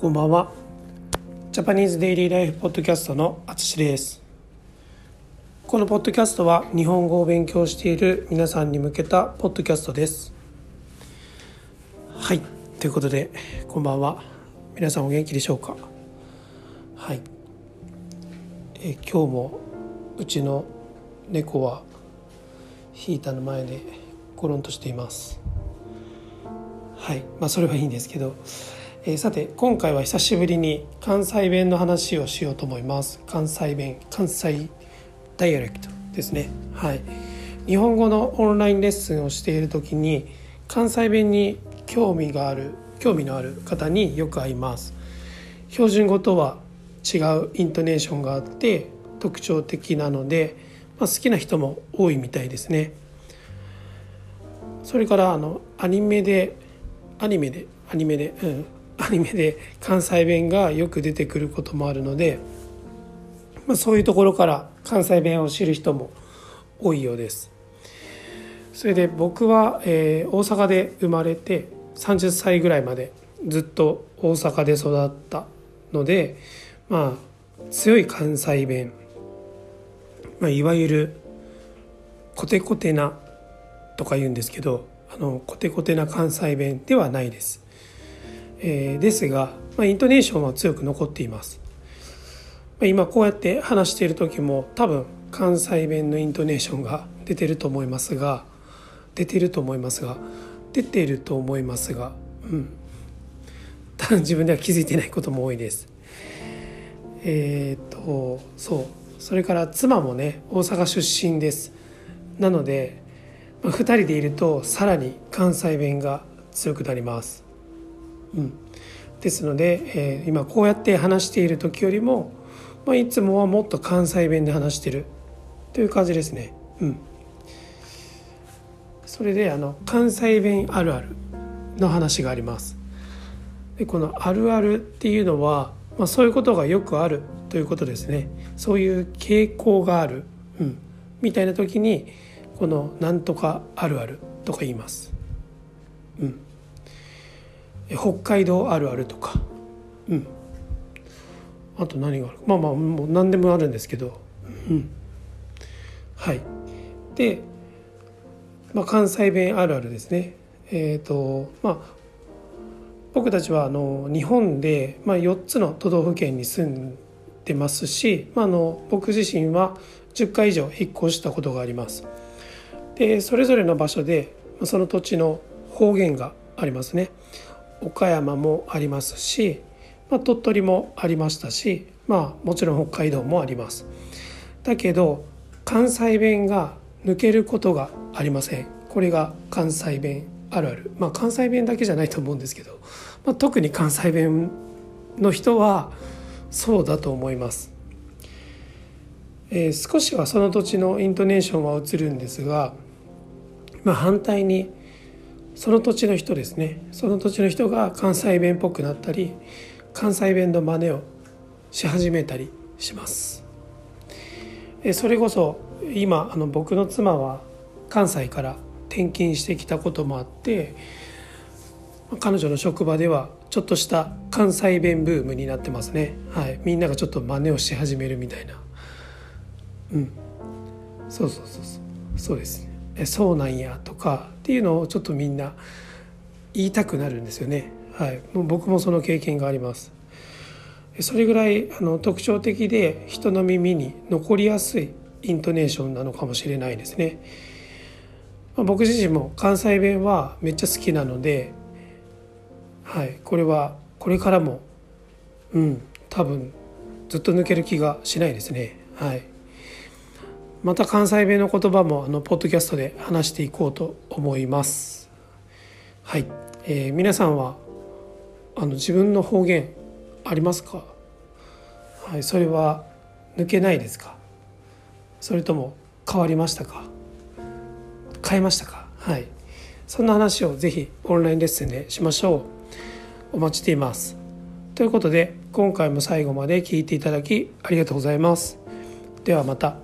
こんばんは。ジャパニーズデイリーライフポッドキャストのあつしです。このポッドキャストは日本語を勉強している皆さんに向けたポッドキャストです。はい、ということでこんばんは。皆さんお元気でしょうか？はい。え今日もうちの猫はヒーターの前でゴロンとしています。はい、まあそれはいいんですけど。えーさて今回は久しぶりに関西弁の話をしようと思います。関西弁関西ダイアレクトですね。はい。日本語のオンラインレッスンをしている時に関西弁に興味がある興味のある方によく会います。標準語とは違うイントネーションがあって特徴的なので、まあ、好きな人も多いみたいですね。それからあのアニメでアニメでアニメでうん。アニメで関西弁がよく出てくることもあるので、まあ、そういうところから関西弁を知る人も多いようです。それで僕は、えー大阪で生まれて30歳ぐらいまでずっと大阪で育ったのでまあ強い関西弁、まあ、いわゆるコテコテなとか言うんですけどあのコテコテな関西弁ではないです。えーですが、まあ、イントネーションは強く残っています、まあ、今こうやって話している時も多分関西弁のイントネーションが出てると思いますが出てると思いますが出てると思いますがうん。多分自分では気づいてないことも多いです。えーっとそう。それから妻もね大阪出身です。なので、まあ、2人でいるとさらに関西弁が強くなります。うん、ですので、えー今こうやって話している時よりも、まあ、いつもはもっと関西弁で話してるという感じですね。うん、それであの関西弁あるあるの話があります。でこのあるあるっていうのは、まあ、そういうことがよくあるということですね。そういう傾向がある、うん、みたいな時にこの「なんとかあるある」とか言います。うん北海道あるあるとか。うん。あと何がある？まあまあもう何でもあるんですけど。うん。はい。で、まあ、関西弁あるあるですね。えっ、とまあ僕たちはあの日本で、まあ、4つの都道府県に住んでますし、まあ、あの僕自身は10回以上引っ越したことがあります。でそれぞれの場所でまあその土地の方言がありますね岡山もありますし、まあ、鳥取もありましたし、まあ、もちろん北海道もあります。だけど関西弁が抜けることがありません。これが関西弁あるある。まあ関西弁だけじゃないと思うんですけど、まあ、特に関西弁の人はそうだと思います、えー少しはその土地のイントネーションは映るんですが、まあ、反対にその土地の人ですね。その土地の人が関西弁っぽくなったり関西弁の真似をし始めたりします。えそれこそ今あの僕の妻は関西から転勤してきたこともあって彼女の職場ではちょっとした関西弁ブームになってますね。はい。みんながちょっと真似をし始めるみたいな。うん。そうそうそうそう。そうです。ねえそうなんやとかっていうのをちょっとみんな言いたくなるんですよね。はい、もう僕もその経験があります。えそれぐらいあの特徴的で人の耳に残りやすいイントネーションなのかもしれないですね。まあ僕自身も関西弁はめっちゃ好きなので、はい、これはこれからもうん多分ずっと抜ける気がしないですね。はい。また関西弁の言葉もあのポッドキャストで話していこうと思います。はい、えー皆さんはあの自分の方言ありますか？はい、それは抜けないですか？それとも変わりましたか？変えましたか？はい、そんな話をぜひオンラインレッスンでしましょう。お待ちしています。ということで今回も最後まで聞いていただきありがとうございます。ではまた。